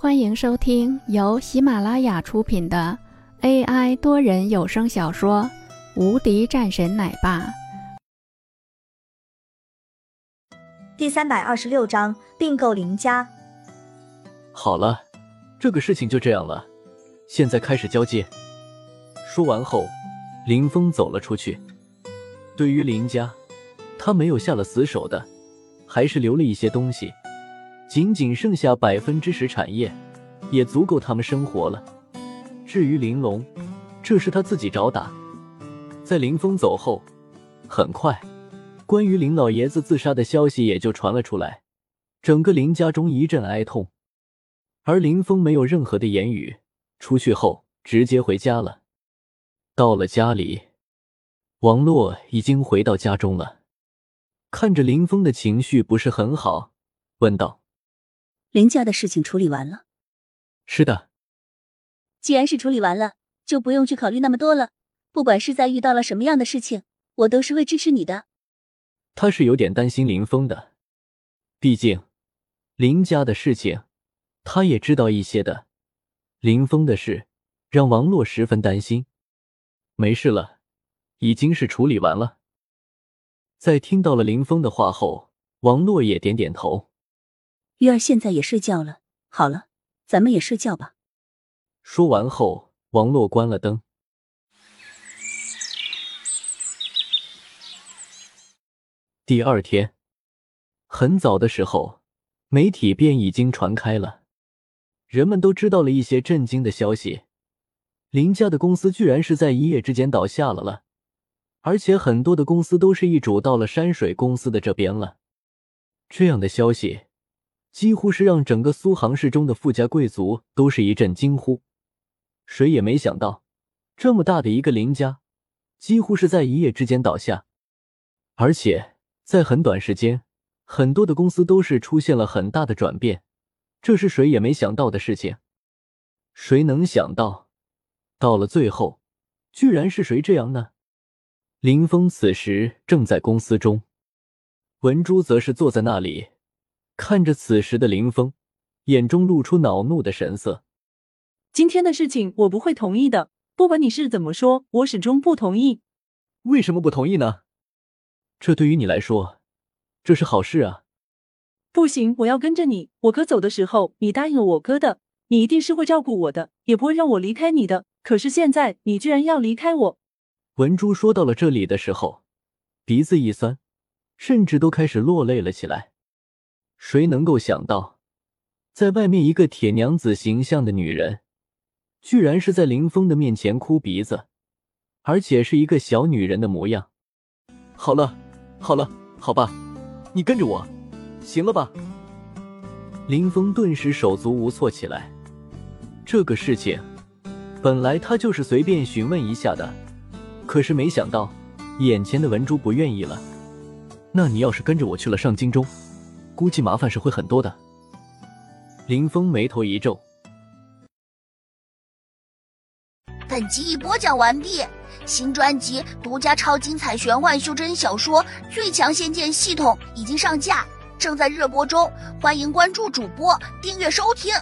欢迎收听由喜马拉雅出品的 AI 多人有声小说《无敌战神奶爸》第三百二十六章并购林家。好了，这个事情就这样了，现在开始交接。说完后，林峰走了出去。对于林家，他没有下了死手的，还是留了一些东西。仅仅剩下百分之十产业，也足够他们生活了。至于玲珑，这是他自己找打。在林峰走后，很快，关于林老爷子自杀的消息也就传了出来，整个林家中一阵哀痛。而林峰没有任何的言语，出去后直接回家了。到了家里，王洛已经回到家中了，看着林峰的情绪不是很好，问道。林家的事情处理完了，是的。既然是处理完了，就不用去考虑那么多了。不管是在遇到了什么样的事情，我都是会支持你的。他是有点担心林峰的，毕竟林家的事情他也知道一些的。林峰的事让王洛十分担心。没事了，已经是处理完了。在听到了林峰的话后，王洛也点点头。玉儿现在也睡觉了。好了，咱们也睡觉吧。说完后，王洛关了灯。第二天很早的时候，媒体便已经传开了，人们都知道了一些震惊的消息：林家的公司居然是在一夜之间倒下了了，而且很多的公司都是易主到了山水公司的这边了。这样的消息。几乎是让整个苏杭市中的富家贵族都是一阵惊呼，谁也没想到，这么大的一个林家，几乎是在一夜之间倒下，而且在很短时间，很多的公司都是出现了很大的转变，这是谁也没想到的事情。谁能想到，到了最后，居然是谁这样呢？林峰此时正在公司中，文珠则是坐在那里。看着此时的林峰，眼中露出恼怒的神色。今天的事情我不会同意的，不管你是怎么说，我始终不同意。为什么不同意呢？这对于你来说，这是好事啊。不行，我要跟着你。我哥走的时候，你答应了我哥的，你一定是会照顾我的，也不会让我离开你的。可是现在，你居然要离开我。文珠说到了这里的时候，鼻子一酸，甚至都开始落泪了起来。谁能够想到，在外面一个铁娘子形象的女人，居然是在林峰的面前哭鼻子，而且是一个小女人的模样。好了，好了，好吧，你跟着我，行了吧？林峰顿时手足无措起来。这个事情，本来他就是随便询问一下的，可是没想到，眼前的文珠不愿意了。那你要是跟着我去了上京中？估计麻烦是会很多的。林峰眉头一皱。本集已播讲完毕，新专辑独家超精彩玄幻修真小说《最强仙剑系统》已经上架，正在热播中，欢迎关注主播，订阅收听。